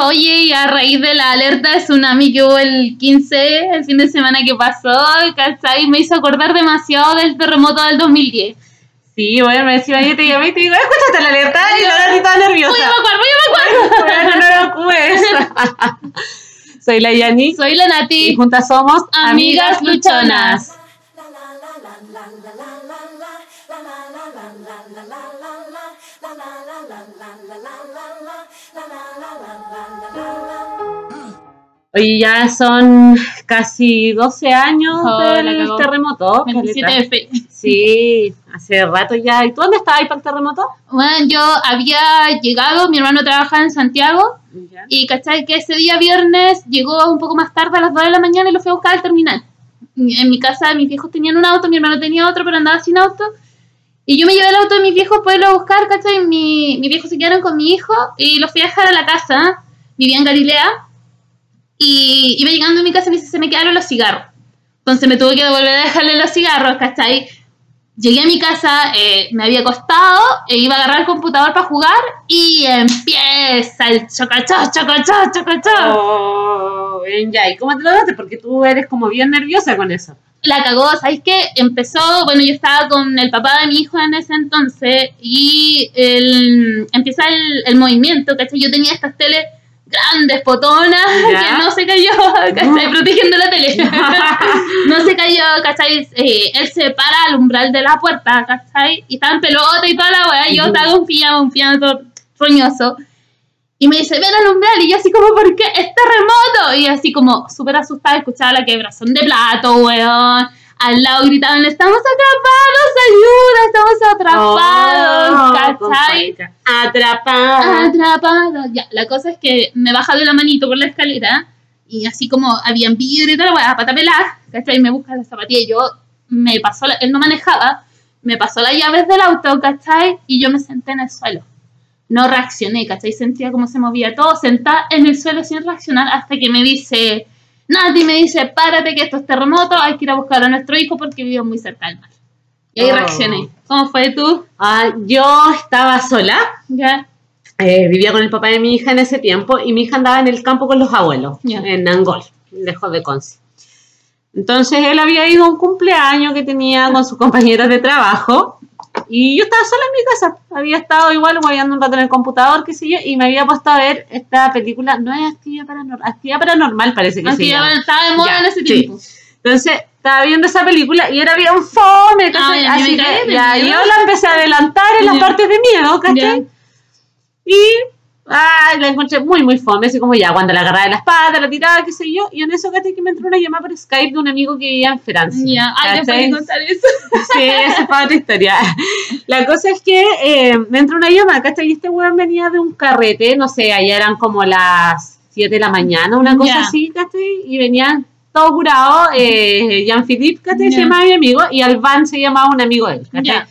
Oye, y a raíz de la alerta de tsunami que hubo el 15, el fin de semana que pasó, ¿cachai? Me hizo acordar demasiado del terremoto del 2010. Sí, bueno, me decía, yo te llamé y te digo, escúchate la alerta y ahora estoy toda nerviosa. Uy, me acuerdo, yo me acuerdo. No lo ocupes. Soy la Yani Soy la y Nati, juntas somos amigas luchonas. Oye, ya son casi 12 años Oh, del terremoto. 27 caleta. de. Sí, hace rato ya. ¿Y tú dónde estabas para el terremoto? Bueno, yo había llegado, mi hermano trabajaba en Santiago, y cachai que ese día viernes llegó un poco más tarde a las 2 de la mañana y lo fui a buscar al terminal. En mi casa mis viejos tenían un auto, mi hermano tenía otro, pero andaba sin auto. Y yo me llevé el auto de mis viejos para irlo a buscar, ¿cachai? Mi, mis viejos se quedaron con mi hijo y los fui a dejar a la casa. Vivía en Galilea. Y iba llegando a mi casa y me dice, se me quedaron los cigarros. Entonces me tuve que devolver a dejarle los cigarros, ¿cachai? Llegué a mi casa, eh, me había acostado, e iba a agarrar el computador para jugar y empieza el chocachó, chocachó, chocachó. Oh, ya. ¿Y cómo te lo daste? Porque tú eres como bien nerviosa con eso. La cagó, ¿sabes qué? Empezó, bueno, yo estaba con el papá de mi hijo en ese entonces y el, empieza el, el movimiento, ¿cachai? Yo tenía estas teles grandes, potonas, Ya. que no se cayó, ¿cachai? Protegiendo la tele. no se cayó, ¿cachai? Eh, él se para al umbral de la puerta, ¿cachai? Y estaba en pelota y toda la weá, yo estaba con pijama, un pijama todo roñoso. Y me dice, ven al umbral, y yo así como, ¿por qué? ¡Es terremoto! Y así como, súper asustada, escuchaba la quebrazón de plato, weón. Al lado gritaban, estamos atrapados, ayuda, estamos atrapados, Oh, ¿cachai? Atrapada. Atrapados. Ya, la cosa es que me baja de la manito por la escalera y así como habían vidrio y la weá, pata pelada, ¿cachai? Me busca la zapatilla y yo me pasó, la- él no manejaba, me pasó las llaves del auto, ¿cachai? Y yo me senté en el suelo. No reaccioné, ¿cachai? Sentía cómo se movía todo, sentada en el suelo sin reaccionar hasta que me dice, Nati me dice, párate que esto es terremoto, hay que ir a buscar a nuestro hijo porque vive muy cerca del mar. Y ahí Oh. reaccioné. ¿Cómo fue tú? Ah, yo estaba sola. ¿Ya? Eh, vivía con el papá de mi hija en ese tiempo y mi hija andaba en el campo con los abuelos, Ya. en Angol, lejos de Conce. Entonces él había ido a un cumpleaños que tenía con sus compañeros de trabajo y yo estaba sola en mi casa. Había estado igual guayando un rato en el computador, qué sé yo, y me había puesto a ver esta película, no es actividad paranormal, actividad paranormal parece que se ya llama. estaba de moda Ya, en ese sí. tiempo. Entonces, estaba viendo esa película y era bien fome, ¿cachai? Ay, a mí me Así que ya, yo la empecé a adelantar en las Ya. partes de miedo, ¿cachai? Ya. Y ay, la encontré muy, muy fome, así como ya, cuando la agarraba de la espalda, la tiraba, qué sé yo, y en eso, ¿cachai? Que me entró una llamada por Skype de un amigo que vivía en Francia. Ya, ay, después contar eso. Sí, esa fue otra historia. La cosa es que eh, me entró una llamada, ¿cachai? Y este weón venía de un carrete, no sé, allá eran como las 7 de la mañana, una cosa así, ¿cachai? Y venían todos curados, eh, Jean-Philippe, ¿cachai? Se Ya. llamaba mi amigo, y Alban se llamaba un amigo de él, ¿cachai?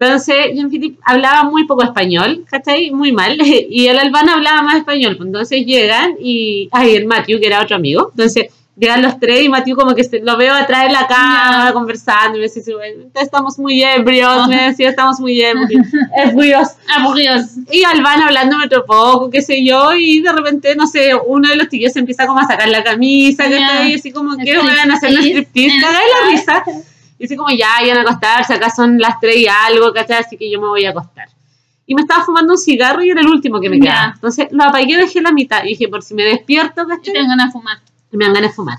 Entonces, Jean-Philippe hablaba muy poco español, ¿cachai? Muy mal. Y el Albán hablaba más español. pues Entonces llegan y. Ay, el Matthew, que era otro amigo. Entonces llegan los tres y Matthew, como que se, lo veo atrás de la cama conversando. Y me dice, "Bueno, estamos muy ebrios. Me decía, estamos muy ebrios. ebrios. Aburridos. Y Albán hablándome otro poco, qué sé yo. Y de repente, no sé, uno de los tíos se empieza como a sacar la camisa, Ya. ¿cachai? Y así como que van a hacer un striptease. Cagáis la risa. Y así como ya, iban a acostarse, acá son las tres y algo, ¿cachai? Así que yo me voy a acostar. Y me estaba fumando un cigarro y era el último que me quedaba. Entonces lo apagué, dejé la mitad. Y dije, por si me despierto, Y ¿cachai? tengo ganas de fumar. Me dan ganas de fumar.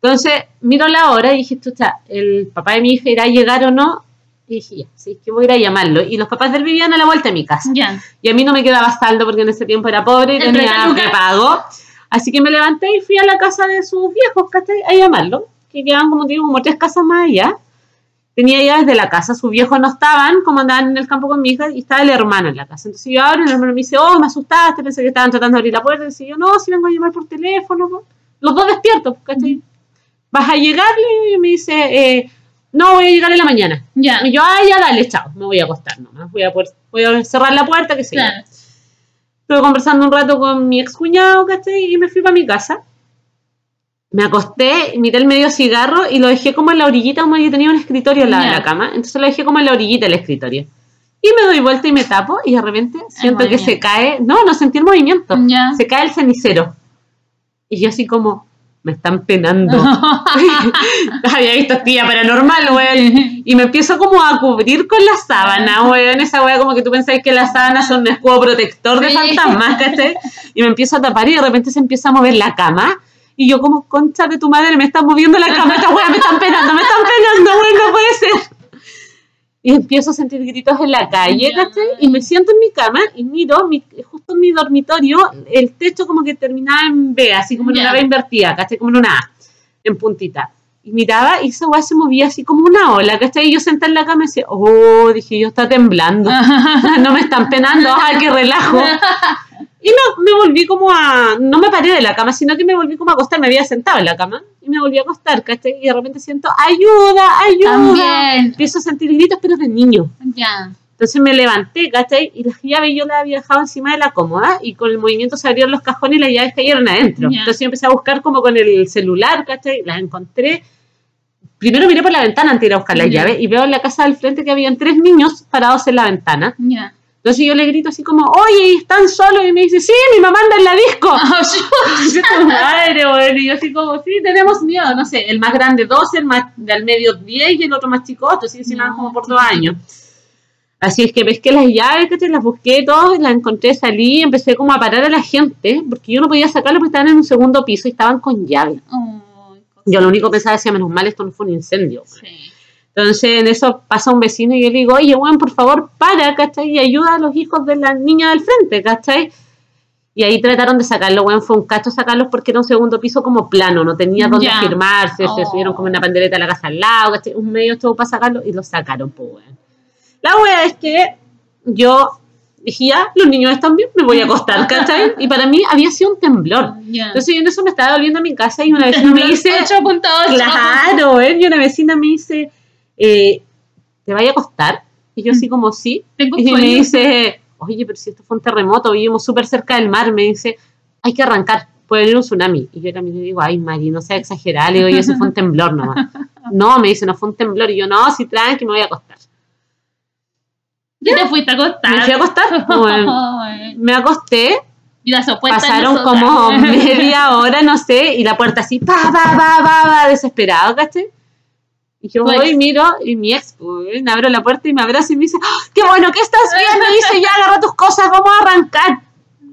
Entonces miro la hora y dije, chucha, el papá de mi hija irá a llegar o no. Y dije, ya, sí, que voy a ir a llamarlo. Y los papás de él vivían a la vuelta de mi casa. Ya. Y a mí no me quedaba saldo porque en ese tiempo era pobre y El tenía prepago. Así que me levanté y fui a la casa de sus viejos, ¿cachai? A llamarlo. Que quedaban, como digo, como tres casas más allá. Tenía llaves de la casa, sus viejos no estaban, como andaban en el campo con mi hija, y estaba el hermano en la casa. Entonces yo abro y el hermano me dice, oh, me asustaste, pensé que estaban tratando de abrir la puerta. Y decía yo, no, si vengo a llamar por teléfono. po". Los dos despiertos, ¿cachai? ¿Vas a llegarle? Y me dice, eh, no, voy a llegar en la mañana. Ya. Y yo, ah, ya dale, chao, me voy a acostar nomás. Voy a, poder- voy a cerrar la puerta, que sé yo. Claro. Estuve conversando un rato con mi ex cuñado, ¿cachai? Y me fui para mi casa. Me acosté, miré el medio cigarro y lo dejé como en la orillita, como yo tenía un escritorio al lado de la cama. Entonces lo dejé como en la orillita del escritorio. Y me doy vuelta y me tapo y de repente siento que se cae, no, no sentí el movimiento, Ya. se cae el cenicero. Y yo así como, me están penando. Había visto tía paranormal, weón. Y me empiezo como a cubrir con la sábana, weón. Esa weá como que tú pensáis que las sábanas son un escudo protector de fantasmas, ¿cachai? Y me empiezo a tapar y de repente se empieza a mover la cama. Y yo como, concha de tu madre, me están moviendo la cama, esta weá me están penando, me están penando, weón, no puede ser. Y empiezo a sentir gritos en la calle. ¿cachai? Y me siento en mi cama y miro, mi- justo en mi dormitorio, el techo como que terminaba en B, así como en una B invertida, ¿cachai? Como en una A, en puntita. Y miraba y esa weá se movía así como una ola, ¿cachai? Y yo sentada en la cama y decía, oh, dije yo, está temblando. no me están penando, ¡ay, qué relajo! Y me, me volví como a. No me paré de la cama, sino que me volví como a acostar. Me había sentado en la cama y me volví a acostar, ¿cachai? Y de repente siento, ¡ayuda! ¡ayuda! También. Empiezo a sentir gritos, pero de niño. Ya. Entonces me levanté, ¿cachai? Y las llaves yo las había dejado encima de la cómoda y con el movimiento se abrieron los cajones y las llaves cayeron adentro. Entonces yo empecé a buscar como con el celular, ¿cachai? Las encontré. Primero miré por la ventana antes de ir a buscar las llaves y veo en la casa del frente que habían tres niños parados en la ventana. Ya. Entonces yo le grito así como, oye, ¿están solos? Y me dice, sí, mi mamá anda en la disco. Y yo madre, bueno, y yo así como, sí, tenemos miedo, no sé, el más grande 12, el más del medio 10 y el otro más chico 8, así encima No, como por dos años. Así es que pesqué las llaves, que las busqué todas, las encontré, salí, empecé como a parar a la gente, porque yo no podía sacarlo porque estaban en un segundo piso y estaban con llave. Yo lo único que pensaba decía, menos mal, esto no fue un incendio. sí. Entonces en eso pasa un vecino y yo le digo, oye, weón, por favor, para, ¿cachai? Y ayuda a los hijos de la niña del frente, ¿cachai? Y ahí trataron de sacarlo, weón, fue un cacho sacarlos porque era un segundo piso como plano, no tenía dónde Ya. firmarse, se Oh. subieron como una pandereta a la casa al lado, ¿cachai? Un medio estuvo para sacarlo y lo sacaron, pues, weón. La wea es que yo dije, ya, los niños están bien, me voy a acostar, ¿cachai? Y para mí había sido un temblor. Ya. Entonces yo en eso me estaba volviendo a mi casa y una vecina me dice, 8.8. Claro, ¿eh? Y una vecina me dice, eh, ¿te vaya a acostar? Y yo así como, sí. Tengo Y me dice, oye, pero si esto fue un terremoto, vivimos súper cerca del mar. Me dice, hay que arrancar, puede venir un tsunami. Y yo también le digo, ay, Mari, no sea exagerada. Le digo, yo, eso fue un temblor nomás. No, me dice, no fue un temblor. Y yo, no, si tranqui, me voy a acostar. Ya te fuiste a acostar. Me fui a acostar. Bueno, Ay. me acosté, Y opuestas pasaron como media hora, no sé, y la puerta así, pa, pa, pa, pa, pa, desesperado, ¿caché? Y yo Tu voy, ex. miro, y mi ex, pues, me abro la puerta y me abraza y me dice, ¡Ah, qué bueno, ¿qué estás viendo? Y dice, ya, agarra tus cosas, vamos a arrancar.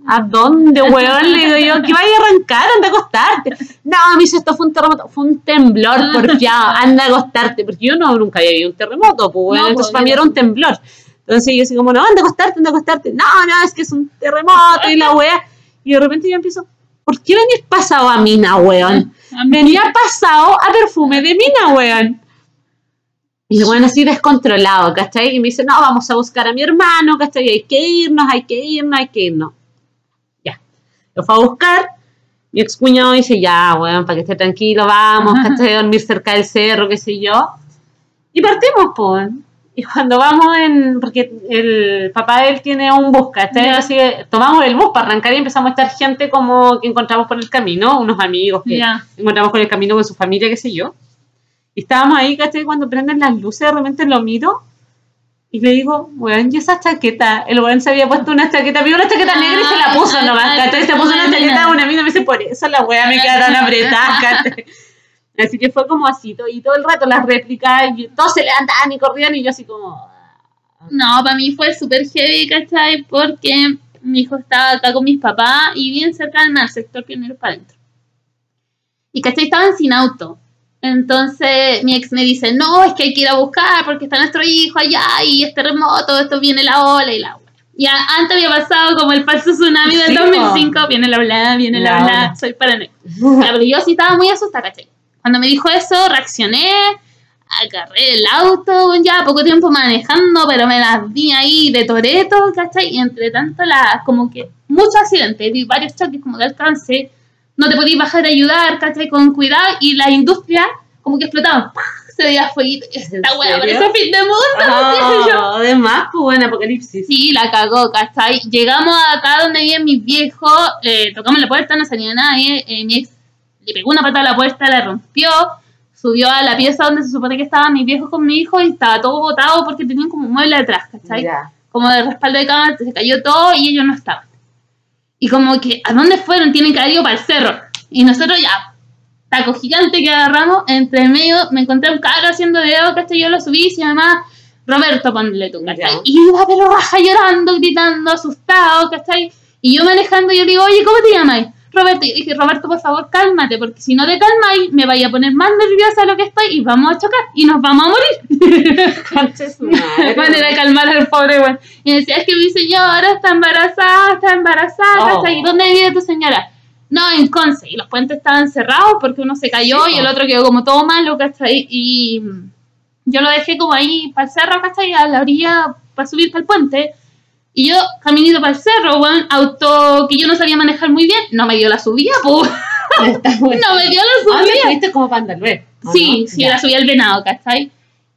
¿A dónde, weón? Le digo yo, que vaya a arrancar, anda a acostarte. No, me dice, esto fue un terremoto, fue un temblor, porfiado, anda a acostarte. Porque yo no, nunca había visto un terremoto, pues, weón, No, entonces pues, para mí era un temblor. Entonces yo así como, no, anda a acostarte, anda a acostarte. No, no, es que es un terremoto y la wea. Y de repente yo empiezo, ¿por qué venís pasado a mina, weón? Venía pasado a perfume de mina, weón. Y el weón así descontrolado, ¿cachai? Y me dice, no, vamos a buscar a mi hermano, ¿cachai? Hay que irnos, hay que irnos, hay que irnos. Ya. Lo fue a buscar. Mi ex cuñado dice, ya, weón, para que esté tranquilo, vamos, ¿cachai? Dormir cerca del cerro, qué sé yo. Y partimos, pues. Y cuando vamos en. Porque el papá de él tiene un bus, ¿cachai? Ya. Así que tomamos el bus para arrancar y empezamos a estar gente como que encontramos por el camino, unos amigos que Ya. encontramos por el camino con su familia, qué sé yo. Y estábamos ahí, ¿cachai? Cuando prenden las luces, de repente lo miro y le digo, weón, ¿y esa chaqueta? El weón se había puesto una chaqueta, vio una chaqueta negra y se la puso Ay, nomás, ¿cachai? Se puso una chaqueta una mina me dice, por eso la weá me queda tan apretada, ¿cachai? Así que fue como así, todo, y todo el rato las réplicas, y todos se levantaban y corrían, y yo así como... "Ah". No, para mí fue súper heavy, ¿cachai? Porque mi hijo estaba acá con mis papás y bien cerca del mar, sector pionero para adentro. Y, ¿cachai? Estaban sin auto. Entonces mi ex me dice, no, es que hay que ir a buscar porque está nuestro hijo allá y es terremoto, esto viene la ola y la ola. Y antes había pasado como el falso tsunami del Sí, 2005, viene la ola, viene la, La ola, soy paranoica. Pero yo sí estaba muy asustada, ¿cachai? Cuando me dijo eso, reaccioné, agarré el auto, ya poco tiempo manejando, pero me las vi ahí de toreto, ¿cachai? Y entre tanto, las, como que muchos accidentes, vi varios choques como de alcance, no te podías bajar a ayudar, ¿cachai? Con cuidado, y la industria como que explotaban, ¡pah! se veía fueguito, y esta ¿En wea serio? parece fin de mundo, dije yo. Oh, además, pues bueno, apocalipsis. Sí, la cagó, ¿cachai? Llegamos acá donde viven mis viejos, eh, tocamos la puerta, no salía nadie, eh, mi ex le pegó una patada a la puerta, la rompió, subió a la pieza donde se supone que estaban mis viejos con mi hijo y estaba todo botado porque tenían como un mueble detrás, ¿cachai? Ya. como de respaldo de cama, se cayó todo y ellos no estaban. Y como que, ¿a dónde fueron? Tienen que haber ido para el cerro. Y nosotros ya, taco gigante que agarramos, entre medio me encontré un carro haciendo dedo, ¿cachai? Yo lo subí y se llamaba Roberto, ponle tú, ¿cachai? Y iba pero raja llorando, gritando, asustado, ¿cachai? Y yo manejando, yo le digo, oye, ¿cómo te llamas? Roberto, y yo dije, Roberto, por favor, cálmate, porque si no te calmáis, me vaya a poner más nerviosa de lo que estoy y vamos a chocar y nos vamos a morir. Manera de calmar al pobre. Y decía, es que mi señora está embarazada, está embarazada, Oh. ¿Y dónde vive tu señora? No, en Conce. Y los puentes estaban cerrados porque uno se cayó Sí, y el otro quedó como todo malo, ¿cachai? Y yo lo dejé como ahí para el cerro, ¿cachai? A la orilla para subir para el puente. Y yo, caminito para el cerro, weón, auto que yo no sabía manejar muy bien, no me dio la subida, pues. No me dio la Ah, subida. me fuiste como ¿o Sí, no? sí, Ya. la subí al venado, ¿cachai?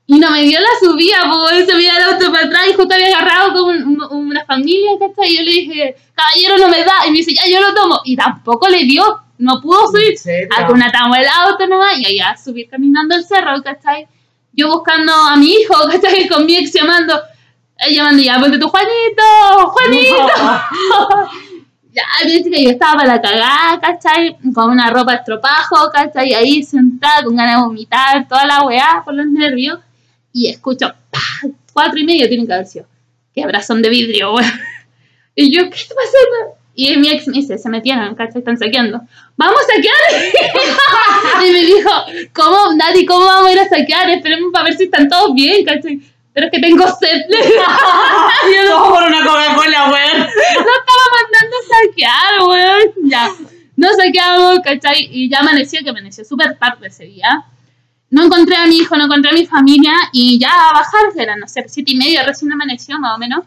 Y no me dio la subida, porque se veía el auto para atrás y justo había agarrado con un- un- una familia, ¿cachai? Y yo le dije, caballero, no me da. Y me dice, ya, yo lo tomo. Y tampoco le dio, no pudo subir. ¿En serio? Acunatamos el auto nomás y allá subir caminando el cerro, ¿cachai? Yo buscando a mi hijo, ¿cachai? Con mi ex llamando, eh, llamando ya, ponte tu Juanito, Juanito. Ya, viste que yo estaba para la cagada, ¿cachai? Con una ropa estropajo, ¿cachai? Ahí sentada con ganas de vomitar, toda la weá por los nervios. Y escucho, ¡pah! cuatro y medio tienen que haber sido. Qué abrazón de vidrio, weón. Y yo, ¿qué está pasando? Y mi ex me dice, se metieron, ¿cachai? Están saqueando. ¡Vamos a saquear! y me dijo, ¿cómo, Nati, cómo vamos a ir a saquear? Esperemos para ver si están todos bien, ¿cachai? Pero es que tengo sed. Yo, Todo por una Coca-Cola, weón. no estaba mandando a saquear, weón. Ya. No saqueamos, ¿cachai? Y ya amaneció, que amaneció súper tarde ese día. No encontré a mi hijo, no encontré a mi familia. Y ya a bajar, que eran, no sé, siete y media, recién amaneció más o menos.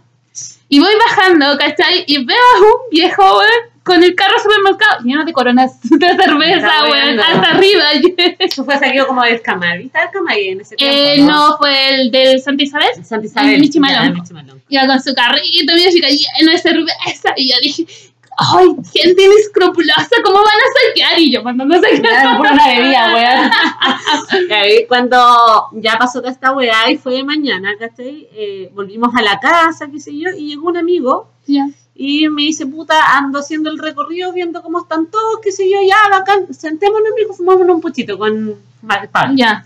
Y voy bajando, ¿cachai? Y veo a un viejo, weón, con el carro supermercado lleno de coronas de cerveza, bueno. hasta arriba. Eso fue saqueado como del Camar. ¿Viste el Camar en ese tiempo? Eh, no, fue el del Santa Isabel. Santa Isabel. el Michimalón. El. Iba con su carrito, mira, chica, lleno de cerveza. Y yo dije, ay, gente inescrupulosa, ¿cómo van a saquear? Y yo mandando a saquear. Ya, por una bebida, weón. Cuando ya pasó toda esta weá y fue de mañana, ¿cachai? Eh, volvimos a la casa, qué sé yo, y llegó un amigo Ya. Y me dice, puta, ando haciendo el recorrido, viendo cómo están todos, qué sé yo, ya, bacán, sentémonos, mijo, fumámonos un puchito con Pablo. Ya.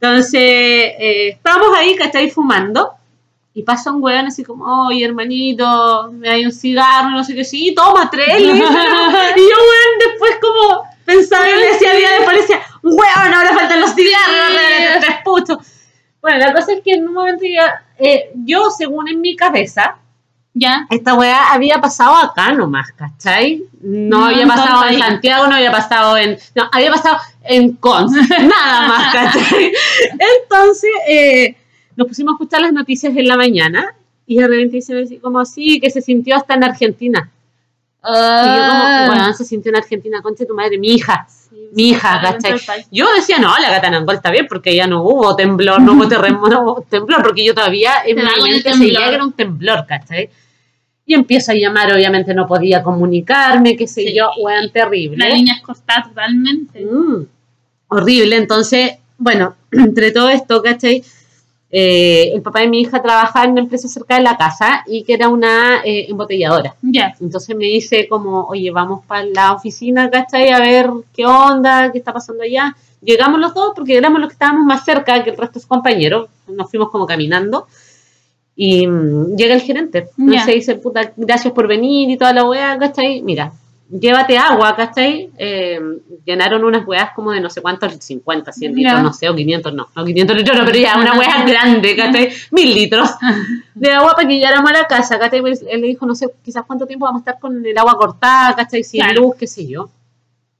Entonces, eh, estábamos ahí, ¿cachai? Fumando. Y pasa un weón así como, oye, hermanito, me hay un cigarro, no sé qué, sí, toma tres. y yo, weón, después como pensaba y le decía día después le decía, weón, ahora faltan los cigarros, regálate tres putos. Bueno, la cosa es que en un momento ya, eh, yo, según en mi cabeza, Ya. esta weá había pasado acá nomás, ¿cachai? No, No había pasado en. Santiago, no había pasado en. No, había pasado en Cons, nada más, ¿cachai? Entonces, eh, nos pusimos a escuchar las noticias en la mañana y de repente dicen así como así, que se sintió hasta en Argentina. Y yo como, Ah. weón, se sintió en Argentina, concha tu madre, mi hija. mi hija, sí, ¿cachai? Yo decía, no, la gata Nangol está bien porque ya no hubo temblor, no hubo terremoto, no hubo temblor, porque yo todavía en mi mente seguía que era un temblor, ¿cachai? Y empiezo a llamar, obviamente no podía comunicarme, qué sé Sí. yo, weón, terrible. La línea es cortada totalmente. Mm, horrible. Entonces, bueno, entre todo esto, ¿cachai? Eh, el papá de mi hija trabajaba en una empresa cerca de la casa y que era una eh, embotelladora. Ya. Entonces me dice como, oye, vamos para la oficina, ¿cachai? A ver qué onda, qué está pasando allá. Llegamos los dos porque éramos los que estábamos más cerca que el resto de sus compañeros. Nos fuimos como caminando. Y mm, llega el gerente. Entonces Ya. dice, puta, gracias por venir y toda la weá, ¿cachai? Mira, llévate agua, ¿cachai? Eh, llenaron unas weas como de no sé cuántos, 50, 100 litros, no sé, o 500, no, no 500 litros, no, pero ya, una wea grande, ¿cachai? Mil litros de agua para que llegáramos a la casa, ¿cachai? Pues él le dijo, no sé, quizás cuánto tiempo vamos a estar con el agua cortada, ¿cachai? Sin Claro. luz, qué sé yo.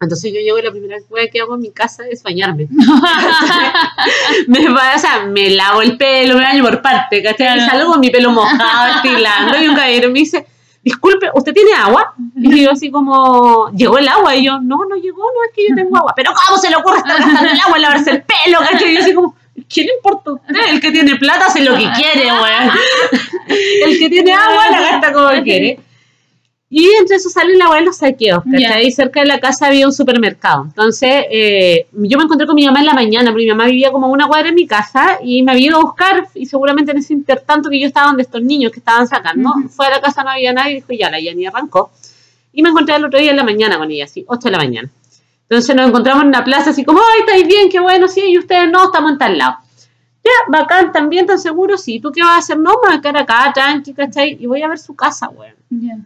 Entonces yo llego y la primera cosa que hago en mi casa es bañarme. me, va- o sea, me lavo el pelo, me baño por parte, ¿cachai? Y salgo con mi pelo mojado, estilando, y un caballero me dice, disculpe, ¿usted tiene agua? Y yo así como, ¿llegó el agua? Y yo, no, no llegó, no, es que yo tengo agua. Pero ¿cómo se le ocurre estar gastando el agua en lavarse el pelo, ¿cachai? Y yo así como, ¿qué le importa a usted? El que tiene plata hace lo que quiere, weón. El que tiene agua la gasta como quiere. Y entre eso sale la weá de los saqueos, ¿cachai? Ya. Y cerca de la casa había un supermercado. Entonces, eh, yo me encontré con mi mamá en la mañana, porque mi mamá vivía como una cuadra en mi casa y me había ido a buscar y seguramente en ese intertanto que yo estaba donde estos niños que estaban sacando, Ujú. fue a la casa, no había nadie y dijo, ya, la Yanni arrancó. Y me encontré el otro día en la mañana con ella, así, 8 de la mañana. Entonces nos encontramos en una plaza así como, ay, estáis bien, qué bueno, sí, y ustedes no, estamos en tal lado. Ya, bacán, también tan seguro, sí, ¿tú qué vas a hacer? No, me voy a quedar acá, tranqui, ¿cachai? Y voy a ver su casa, weón Ya.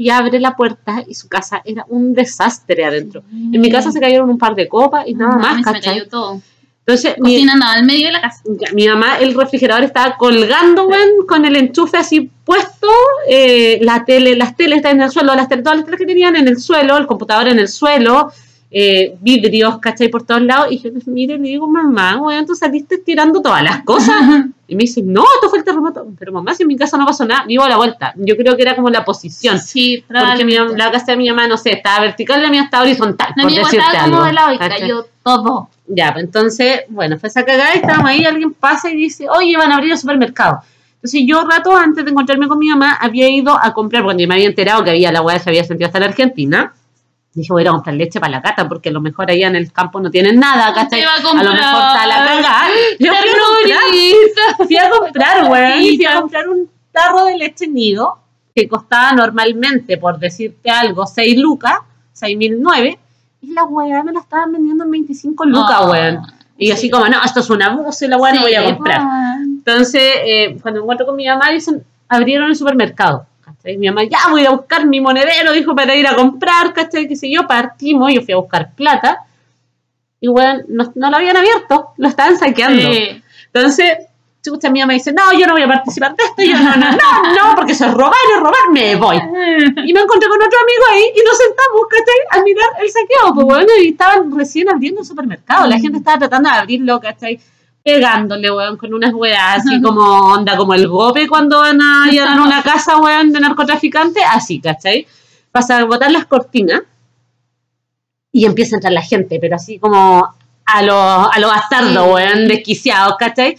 Y abre la puerta y su casa era un desastre adentro. En mi casa se cayeron un par de copas y nada No, más, se ¿cachai? cayó todo. Entonces, mi, al medio de la casa. ya, mi mamá, el refrigerador estaba colgando, weón, con el enchufe así puesto, eh, la tele, las teles estaban en el suelo, las tele- todas las teles que tenían en el suelo, el computador en el suelo, eh, vidrios, ¿cachai? Por todos lados. Y yo, mire, le digo, mamá, weón, tú saliste tirando todas las cosas. Y me dice, no, esto fue el terremoto. Pero mamá, si en mi casa no pasó nada, vivo a la vuelta. Yo creo que era como la posición. Sí, Porque mi, la casa de mi mamá, no sé, estaba vertical, la mía estaba horizontal, La por mía decirte estaba como algo. de lado y cayó todo. Ya, pues entonces, bueno, fue esa cagada y estábamos ahí, alguien pasa y dice, oye, van a abrir el supermercado. Entonces yo rato antes de encontrarme con mi mamá había ido a comprar, porque me había enterado que había la hueá se había sentido hasta en Argentina. Dije, voy a comprar leche para la cata, porque a lo mejor allá en el campo no tienen nada, ¿cachai? A A lo mejor está la cagada. Yo fui a comprar, fui a comprar, weón, fui a comprar un tarro de leche nido que costaba normalmente, por decirte algo, 6 lucas, 6.009, y la weá me la estaban vendiendo en 25 lucas, weón. Y yo así sí. como, no, esto es un abuso y la weá no voy a comprar. Entonces, eh, cuando encuentro con mi mamá, dicen, abrieron el supermercado. ¿Cachai? Mi mamá, ya voy a buscar mi monedero, dijo, para ir a comprar, ¿cachai? Qué sé yo, partimos, yo fui a buscar plata. Y bueno, no, no lo habían abierto, lo estaban saqueando. Sí. Entonces, chucha, mi mamá dice, no, yo no voy a participar de esto. Y yo, no, no, no, no, porque eso es robar, es robar, me voy. Y me encontré con otro amigo ahí y nos sentamos, ¿cachai? A mirar el saqueo, pues bueno, y estaban recién abriendo el supermercado. La gente estaba tratando de abrirlo, ¿cachai? Pegándole, weón, con unas weas así como onda, como el gope cuando van a llenar una casa, weón, de narcotraficantes, así, ¿cachai? Pasa a botar las cortinas y empieza a entrar la gente, pero así como a los a lo bastardos, Sí. weón, desquiciados, ¿cachai?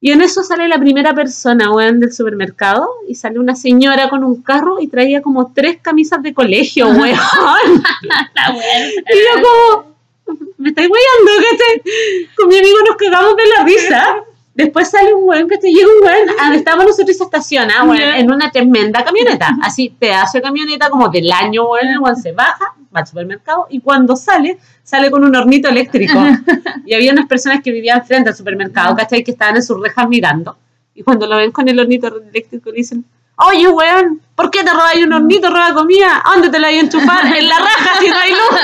Y en eso sale la primera persona, weón, del supermercado, y sale una señora con un carro y traía como tres camisas de colegio, weón. Y yo como, me estáis weyando, ¿cachai? Con mi amigo nos cagamos de la risa. Después sale un weón, ¿cachai? Llega un weón, a donde estábamos nosotros y se estaciona, weón, en una tremenda camioneta. Así, pedazo de camioneta como del año, weón, el weón se baja, va al supermercado, y cuando sale, sale con un hornito eléctrico. Y había unas personas que vivían frente al supermercado, ¿cachai? Que estaban en sus rejas mirando. Y cuando lo ven con el hornito eléctrico, le dicen, oye, weón, ¿por qué te robas un hornito, roba comida? ¿A dónde te la hay a enchufar? En la raja, si no hay luz,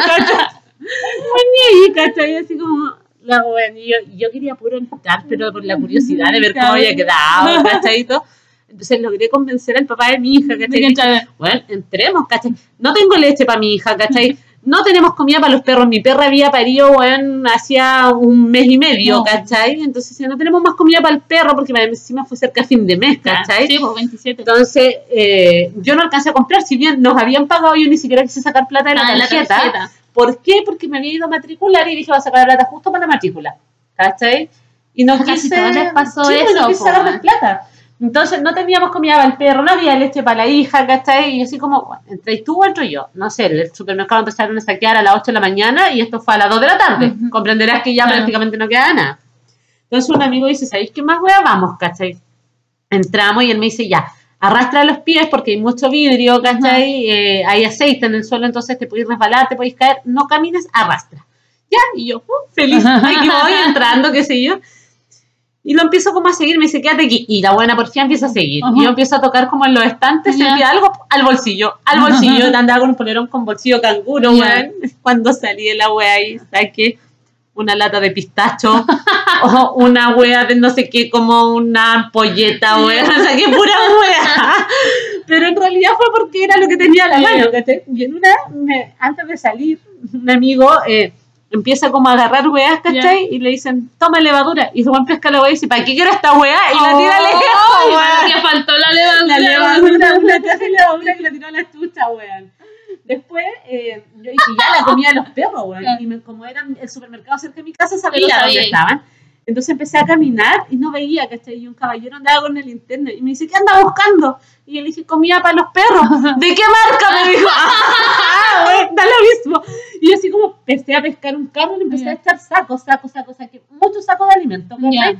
ahí, ¿cachai? Así como, la y yo, yo quería puro entrar, pero por la curiosidad de ver cómo había quedado, ¿cachai? Y. Entonces logré convencer al papá de mi hija, De que ¿cachai? Bueno, entremos, ¿cachai? No tengo leche para mi hija, ¿cachai? No tenemos comida para los perros. Mi perra había parido, weón, hacía un mes y medio, No. ¿cachai? Entonces, no tenemos más comida para el perro porque encima fue cerca a fin de mes, ¿cachai? Sí, pues 27. Entonces, eh, yo no alcancé a comprar, si bien nos habían pagado, yo ni siquiera quise sacar plata de la Ah, en la tarjeta. ¿Por qué? Porque me había ido a matricular y dije, voy a sacar la plata justo para la matrícula, ¿cachai? Y no casi quise... les pasó sí, pues, eso, no quise más plata. Entonces, no teníamos comida para el perro, no había leche para la hija, ¿cachai? Y así como, bueno, ¿entréis tú o entro yo? No sé, el supermercado empezaron a saquear a las 8 de la mañana y esto fue a las 2 de la tarde. Comprenderás que ya Claro. prácticamente no queda nada. Entonces un amigo dice, ¿sabéis qué más wea vamos, cachai? Entramos y él me dice, ya, arrastra los pies porque hay mucho vidrio, ¿cachai? Eh, hay aceite en el suelo, entonces te podéis resbalar, te podéis caer, no camines, arrastra. Ya, y yo, uh, feliz, aquí voy entrando, qué sé yo. Y lo empiezo como a seguir, me dice, quédate aquí. Y la buena porfía empieza a seguir. Ajá. Y yo empiezo a tocar como en los estantes, Ya. sentía algo al bolsillo, al bolsillo. Andaba con un polerón con bolsillo canguro, Ya. weón. Cuando salí de la wea y saqué una lata de pistacho o una wea de no sé qué, como una ampolleta, wea. Saqué pura wea. Pero en realidad fue porque era lo que tenía a la mano, ¿cachai? Y en una, me- antes de salir, un amigo eh, empieza como a agarrar weas, ¿cachai? Y le dicen, toma levadura. Y se va a pescar la wea y dice, ¿para qué quiero esta wea? Y la tira lejos, ¡Ay, weón. que faltó la levadura. La levadura, una levadura que la tiró a la chucha, weón. Después, eh, yo dije, ya la comida de los perros, weón. Y me- como era el supermercado cerca de mi casa, sabía dónde estaban. Entonces empecé a caminar y no veía, ¿cachai? Y un caballero andaba con el linterna y me dice, ¿qué anda buscando? Y yo le dije, comida para los perros. ¿De qué marca? Me dijo, ah, güey, da lo mismo. Y yo así como empecé a pescar un carro y empecé Ya. a echar sacos, sacos, sacos, saqué muchos sacos de alimentos, ¿cachai?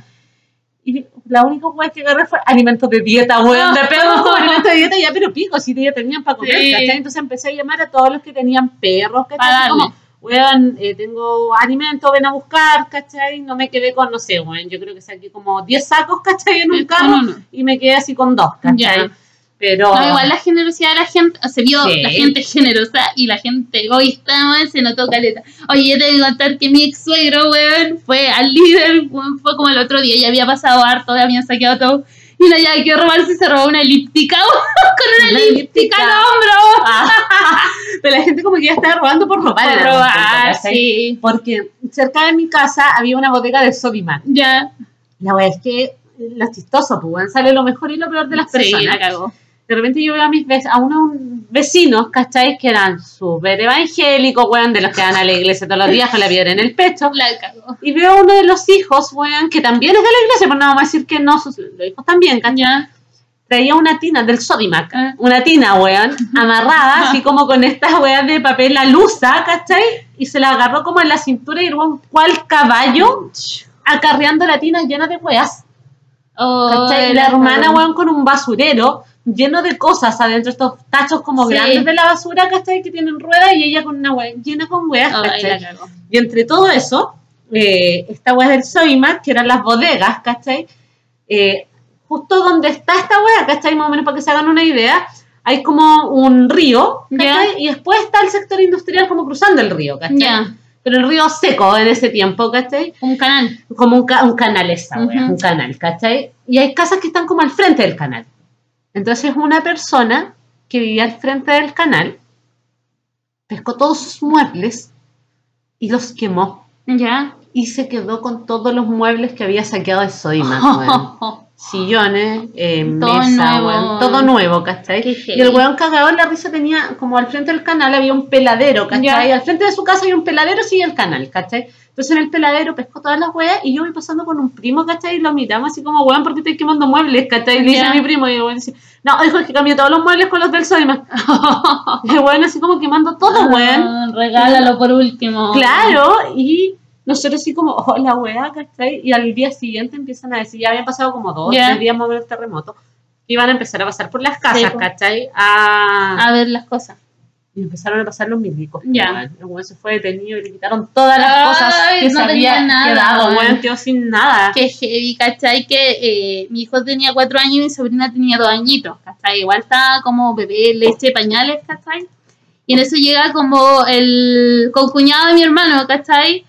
Y la única hueá que agarré fue alimentos de dieta, weón, de perros como alimentos de dieta, ya, pero pico, si ya tenían para comer, Sí. ¿cachai? Entonces empecé a llamar a todos los que tenían perros, ¿cachai? Como, weón, eh, tengo alimento, ven a buscar, ¿cachai? No me quedé con, no sé, weón, yo creo que saqué como 10 sacos, ¿cachai? En un carro, y me quedé así con dos, ¿cachai? Ya. Pero... No, igual la generosidad de la gente, se vio Sí. la gente generosa y la gente egoísta, weón, se notó caleta. Oye, yo te voy a contar que mi ex suegro, weón, fue al líder, weón, fue como el otro día, ya había pasado harto, habían saqueado todo. Y no, ya que robarse y se robó una elíptica, con una elíptica al hombro. pero la gente como que ya estaba robando por robar. Por robar, sí. Porque cerca de mi casa había una bodega de Sodimac. Ya. La verdad es que lo chistoso, pues, sale lo mejor y lo peor de las Sí, personas. la cagó. De repente yo veo a mis a unos vecinos, ¿cachai? Que eran súper evangélicos, weón, de los que van a la iglesia todos los días con la piedra en el pecho. La. Y veo a uno de los hijos, weón, que también es de la iglesia, pero no vamos a decir que no, sus los hijos también, ¿cachai? Traía una tina del Sodimac, Ah. una tina, weón, amarrada, así como con estas weas de papel alusa, ¿cachai? Y se la agarró como en la cintura y weón, cual caballo, acarreando la tina llena de weas. Oh. La hermana, weón, con un basurero lleno de cosas adentro, estos tachos como Sí. grandes de la basura, ¿cachai? Que tienen ruedas y ella con una weá llena con la cagó. Y entre todo eso, eh, esta weá del Soimac, que eran las bodegas, ¿cachai? Eh, justo donde está esta weá, ¿cachai? Más o menos para que se hagan una idea, hay como un río, ¿cachai? Ya. Y después está el sector industrial como cruzando el río, ¿cachai? Ya. Pero el río seco en ese tiempo, ¿cachai? Un canal. como un, ca- un canal esa, wea, Ujú. un canal, ¿cachai? Y hay casas que están como al frente del canal. Entonces una persona que vivía al frente del canal pescó todos sus muebles y los quemó. Ya. Y se quedó con todos los muebles que había saqueado de weón. Sillones, eh, Todo mesa, nuevo. weón, todo nuevo, ¿cachai? Y el weón cagado en la risa tenía, como al frente del canal había un peladero, ¿cachai? Ya. Al frente de su casa había un peladero, sigue el canal, ¿cachai? Entonces en el peladero pescó todas las weas y yo voy pasando con un primo, ¿cachai? Y lo miramos así como, weón, ¿por qué estoy quemando muebles, ¿cachai? Y le dice a mi primo, y el weón dice, no, hijo, es que cambié todos los muebles con los del Sodimac. Y el weón así como quemando todo, weón. Ah, regálalo por último. Claro, y nosotros así como, oh, la weá, ¿cachai? Y al día siguiente empiezan a decir, ya habían pasado como dos, Ya. tres días más o menos el terremoto, que iban a empezar a pasar por las casas, Sí. ¿cachai? A... A ver las cosas. Y empezaron a pasar los milicos. Ya. weón se fue detenido y le quitaron todas las Ay, cosas que no se había nada, quedado, weón, quedó sin nada. Que heavy, ¿cachai? Que eh, mi hijo tenía cuatro años y mi sobrina tenía dos añitos, ¿cachai? Igual estaba como bebé, leche, pañales, ¿cachai? Y en eso llega como el concuñado de mi hermano, ¿cachai?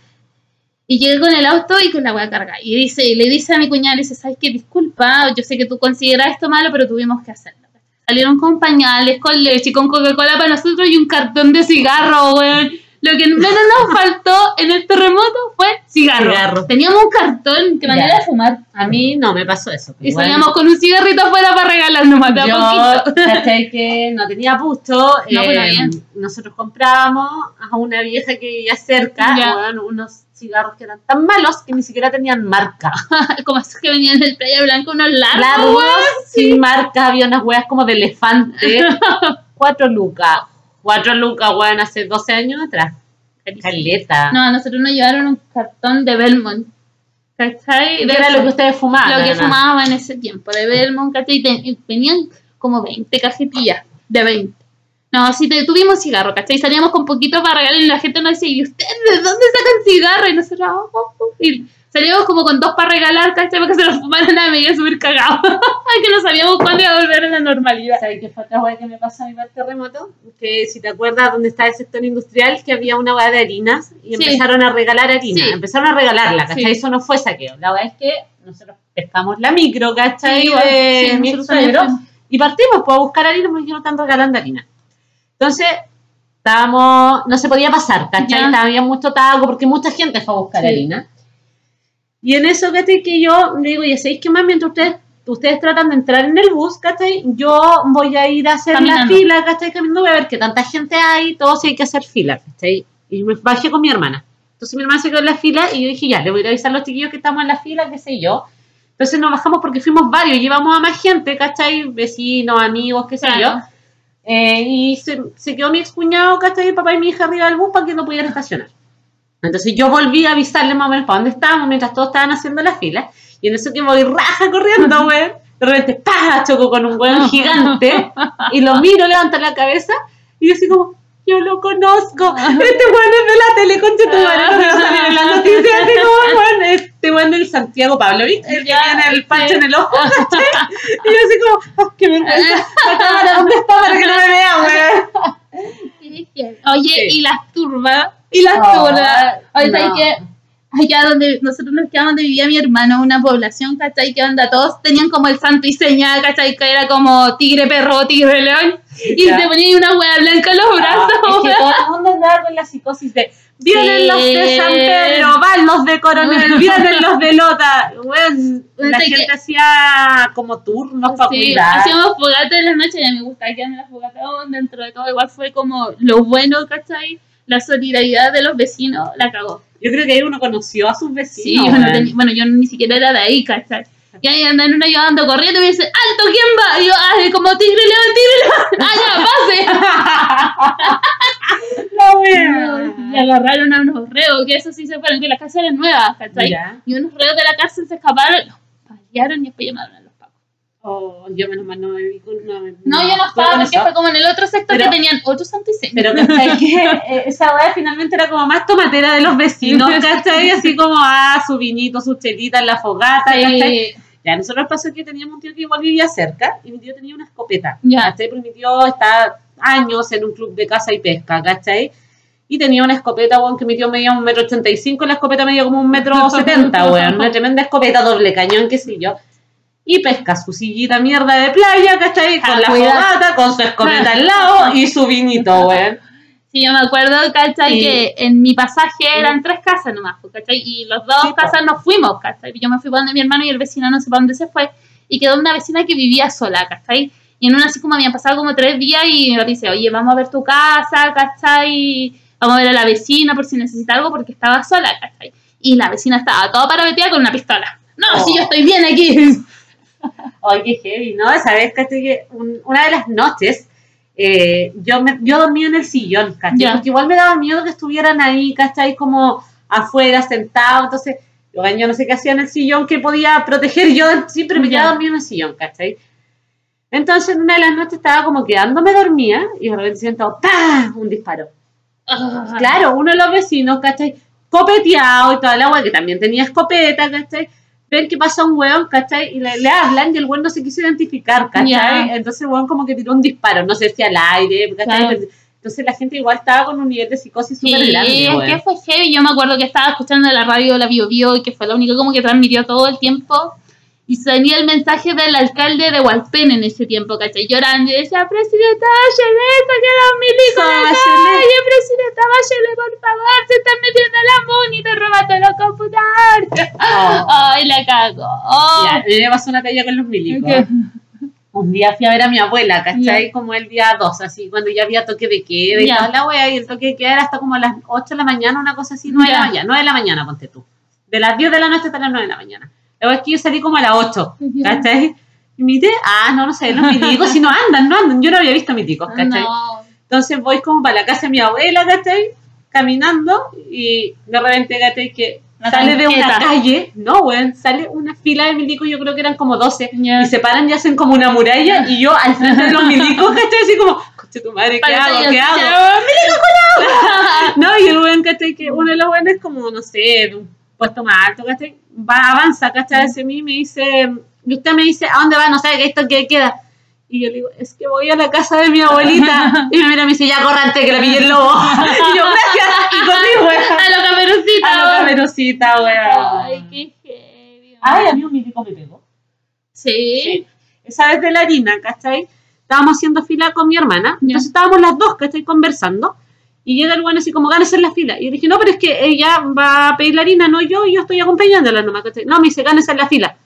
Y llega con el auto y con la voy a cargar. Y dice, y le dice a mi cuñada, le dice, ¿sabes qué? Disculpa, yo sé que tú consideras esto malo, pero tuvimos que hacerlo. Salieron con pañales, con leche, con Coca-Cola para nosotros y un cartón de cigarro, weón. Lo que menos nos faltó en el terremoto fue cigarro. Cigarro. Teníamos un cartón que manera de fumar. A mí no me pasó eso. Y Igual salíamos con un cigarrito afuera para regalarnos más Yo. Que no tenía gusto. No, eh, nosotros comprábamos a una vieja que vivía cerca Ya. unos cigarros que eran tan malos que ni siquiera tenían marca. Como esos que venían del Playa Blanca, unos largos. Largos, sin marca, había unas weas como de elefante. Cuatro lucas. Cuatro lucas, weón, hace 12 años atrás. Caleta. No, a nosotros nos llevaron un cartón de Belmont. ¿Cachai? ¿Qué De era lo que ustedes fumaban? Lo que además? fumaba en ese tiempo, de Belmont, ¿cachai? Y ten- y Venían como 20 cajetillas de 20. No, si te, tuvimos cigarro, ¿cachai? Salíamos con poquito para regalar y la gente nos decía, ¿y ustedes de dónde sacan cigarro? Y nosotros, "Oh, oh, oh". y salíamos como con dos para regalar, ¿cachai? Para que se los fumaran a medida súper cagados. Que no sabíamos cuándo iba a volver a la normalidad. ¿Sabes qué fue otra que me pasó a mí para el terremoto? Que si te acuerdas dónde está el sector industrial, que había una weá de harinas y Sí. empezaron a regalar harina. Sí. Empezaron a regalarla, ¿cachai? Sí. Eso no fue saqueo. La weá es que nosotros pescamos la micro, ¿cachai? De mi y partimos pues, a buscar harina porque no están regalando harina. Entonces, estábamos, no se podía pasar, ¿cachai? Había mucho taco porque mucha gente fue a buscar Sí. harina. Y en eso, ¿cachai? Que yo le digo, ya sabéis que más mientras ustedes, ustedes tratan de entrar en el bus, ¿cachai? Yo voy a ir a hacer Caminando. la fila, ¿cachai? Caminando, voy a ver que tanta gente hay, todo si hay que hacer fila, ¿cachai? Y me bajé con mi hermana. Entonces mi hermana se quedó en la fila y yo dije, ya, le voy a ir a avisar a los chiquillos que estamos en la fila, qué sé yo. Entonces nos bajamos porque fuimos varios, llevamos a más gente, ¿cachai? Vecinos, amigos, qué sé Claro. yo. Eh, y se, se quedó mi excuñado, ¿cachai? El papá y mi hija arriba del bus para que no pudieran estacionar. Entonces yo volví a avisarle más o menos para dónde estábamos mientras todos estaban haciendo la fila. Y en eso que voy raja corriendo, güey. De repente, ¡pah! Choco con un hueón gigante. Y lo miro, levanta la cabeza. Y yo así como, yo lo conozco. Este weón es de la tele, concha tu madre. Cuando iba a salir en las noticias, así como, weón, este weón del Santiago Pavlovich, el que tiene el pancho en el ojo, ¿cachai? Y yo así como, ¡ah, qué vergüenza! La cámara, ¿dónde está para que no me vea, weón? Oye, y las turbas, y las Oh, turbas. Oye, ¿sabes qué? Allá donde nosotros nos quedamos, donde vivía mi hermano, una población, ¿cachai? Que onda, todos tenían como el santo y señal, ¿cachai? Que era como tigre perro, tigre león. Y se ponía ahí una hueá blanca en los brazos. Ah, es que mundo andaba con la psicosis de vienen Sí. los de San Pedro, van los de Coronel, vienen los de Lota. Weón, la gente que- hacía como turnos para Sí, cuidar. hacíamos fogata en las noches y a mí me gustaba quedarme la fogata. Oh, dentro de todo, igual fue como lo bueno, ¿cachai? La solidaridad de los vecinos la cagó. Yo creo que ahí uno conoció a sus Sí, vecinos. no tenía- bueno, yo ni siquiera era de ahí, ¿cachai? Y ahí andan uno yo ando corriendo y me dice, ¡Alto, quién va! Y yo, ¡ay, como tigre león, tigre león! ¡Ah, ya, No, pase! weón. y agarraron a unos reos, que eso sí se fueron, que las casas eran nuevas, ¿cachai? Y unos reos de la cárcel se escaparon, los paliaron y después llamaron a Oh, yo menos mal no me vi con no, No, yo no estaba porque fue como en el otro sector Pero- que tenían otro santo y seña. Pero ¿cachai? que eh, esa weá finalmente era como más tomatera de los vecinos, ¿cachai? Así como, ah, su vinito, su chelita en la fogata, ¿cachai? Sí. Ya, a nosotros pasó que teníamos un tío que igual vivía cerca y mi tío tenía una escopeta, Ya. ¿cachai? Porque mi tío está años en un club de caza y pesca, ¿cachai? Y tenía una escopeta, weón, que mi tío medía un metro ochenta y cinco, la escopeta medía como un metro setenta, weón, una tremenda escopeta doble cañón, qué sé yo. Y pesca su sillita mierda de playa, ¿cachai? Con Ah, la cuidado. fogata, con su escopeta al lado y su vinito, weón. Sí, yo me acuerdo, ¿cachai? Y- Que en mi pasaje eran tres casas nomás, pues, ¿cachai? Y los dos Sí, casas nos fuimos, ¿cachai? Yo me fui para donde mi hermano y el vecino no sé para dónde se fue. Y quedó una vecina que vivía sola, ¿cachai? Y en una así como habían pasado como tres días y nos dice, oye, vamos a ver tu casa, ¿cachai? Vamos a ver a la vecina por si necesita algo porque estaba sola, ¿cachai? Y la vecina estaba toda parabeteada con una pistola. No, Oh. si yo estoy bien aquí. Ay, qué heavy, ¿no? Esa vez, ¿cachai? Que un- una de las noches eh, yo, me, yo dormía en el sillón, ¿cachai? Ya. Porque igual me daba miedo que estuvieran ahí, ¿cachai? Como afuera, sentados. Entonces, yo, no sé qué hacía en el sillón que podía proteger. Yo siempre me quedaba dormida en el sillón, ¿cachai? Entonces, en una de las noches estaba como quedándome dormida y de repente siento ¡pah! un disparo. Ah. Claro, uno de los vecinos, ¿cachai? Copeteado y toda la agua que también tenía escopeta, ¿cachai? Ven que pasa un weón, ¿cachai? Y le, le hablan y el weón no se quiso identificar, ¿cachai? Entonces el weón como que tiró un disparo, no sé si al aire, ¿cachai? Entonces la gente igual estaba con un nivel de psicosis súper Sí, grande, es weón. que fue heavy. Yo me acuerdo que estaba escuchando la radio la Bio Bio y que fue la única como que transmitió todo el tiempo. Y salía el mensaje del alcalde de Hualpén en ese tiempo, ¿cachai? Llorando y decía, Presidenta Bachelet, saqueron mi hijo de calle, Presidenta Bachelet, por favor, se están metiendo la MUNI, te robaste los computadores. Oh. Ay, la cago. Ya, a mí me pasó una calle con los milicos. Un día fui a ver a mi abuela, ¿cachai? Ya. Como el día 2, así, cuando ya había toque de queda y Ya. toda la wea, y el toque de queda era hasta como a las 8 de la mañana, una cosa así, 9 de Ya. la mañana, 9 de la mañana, ponte tú. De las 10 de la noche hasta las 9 de la mañana. Es que yo salí como a las 8, Ya. ¿cachai? Y mi tía, ah, no, no sé, los milicos, si no andan, no andan. Yo no había visto milicos, ¿cachai? No. Entonces voy como para la casa de mi abuela, ¿cachai? Caminando y de repente, ¿cachai? Que sale de una calle, no, weón, sale una fila de milicos, yo creo que eran como 12, Ya. y se paran y hacen como una muralla y yo al frente de los milicos, ¿cachai? Así como, coche tu madre, ¿qué hago? ¿Qué hago? ya, No, y el weón, ¿cachai? Que uno de los weones como, no sé, un puesto más alto, ¿cachai? Va, avanza, ¿cachai? Hacia mí y me dice, y usted me dice, ¿a dónde va? No sabe que esto que queda. Y yo le digo, es que voy a la casa de mi abuelita. Y me mira y me dice, ya corrante, que la pillé el lobo. Y yo, gracias. Y weón. A lo caperucita. A la caperucita, weón. Ay, qué heavy. Ay, a mí un milico me pegó. Sí. Sí. Esa vez de la harina, ¿cachai? Estábamos haciendo fila con mi hermana. Entonces estábamos las dos, ¿cachai? Conversando. Y llega el bueno así como, gánese en la fila. Y yo dije, no, pero es que ella va a pedir la harina, no yo, y yo estoy acompañándola nomás, ¿cachai? No, me dice, gánese en la fila.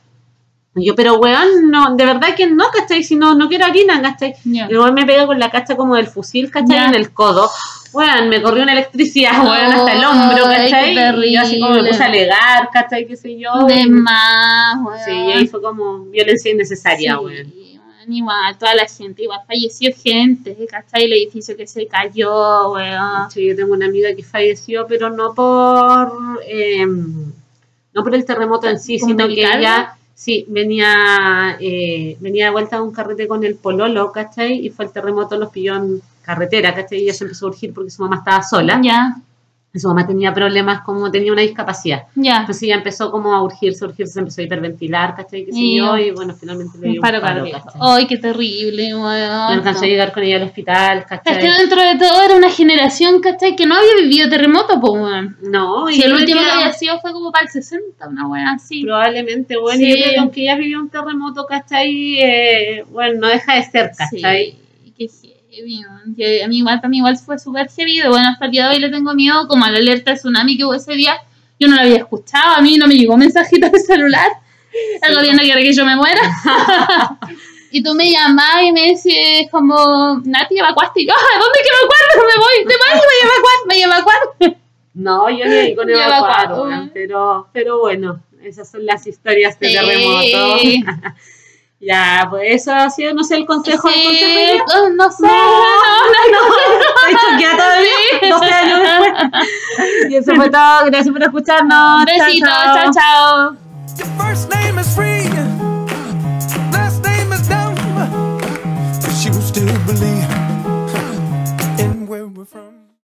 Y yo, pero weón, no, de verdad que no, ¿cachai? Si no, no quiero harina, ¿cachai? Y luego me pega con la cacha como del fusil, ¿cachai? En el codo. Bueno, me corrió una electricidad, weón, hasta el hombro, ¿cachai? Y yo así como me puse a alegar, ¿cachai? ¿Qué sé yo? De y- más, weón. Sí, y ahí fue como violencia innecesaria, Sí, weón. Weón, igual, toda la gente, igual falleció gente, ¿cachai? El edificio que se cayó, weón. Sí, yo tengo una amiga que falleció, pero no por eh, no por el terremoto en sí, ¿Como sino que ella sí venía eh, venía de vuelta de un carrete con el pololo, ¿cachai? Y fue el terremoto, los pilló en carretera, ¿cachai? Y ella se empezó a urgir porque su mamá estaba sola. Ya, su mamá tenía problemas como tenía una discapacidad. ya. Entonces ella empezó como a urgirse, urgirse, se empezó a hiperventilar, ¿cachai? ¿Qué sé Y- yo? Y bueno, finalmente le dio paro un paro. ¿cachai? Ay, qué terrible, No alcanzó a llegar con ella al hospital, Es que ¿cachai? dentro de todo era una generación, ¿cachai? Que no había vivido terremoto, pues, weón. No, y Si el último que había sido fue como para el 60, una weá así. Probablemente, bueno, Sí. y yo creo que aunque ella vivió un terremoto, ¿cachai? Eh, bueno, no deja de ser, ¿cachai? Sí, qué heavy, a mí igual, para mí igual fue súper heavy. de Bueno, hasta el día de hoy le tengo miedo, como a la alerta de tsunami que hubo ese día. Yo no la había escuchado, a mí no me llegó mensajito al celular. El gobierno quiere que yo me muera. y tú me llamás y me decís como, Nati, evacuaste. Y yo, "Ah, ¿dónde que evacuar? Me voy, te vas, me evacuar, me evacuar. No, yo ni con evacuar, pero, pero bueno, esas son las historias de Sí. terremoto. ya, pues eso ha sido, no sé, el consejo. ¿El Sí, consejo de ella? oh, no sé, No, no, no, Estoy choqueada todavía, 12 años después. Y eso fue todo, gracias por escucharnos. Chao, Besitos, chao. chao, chao.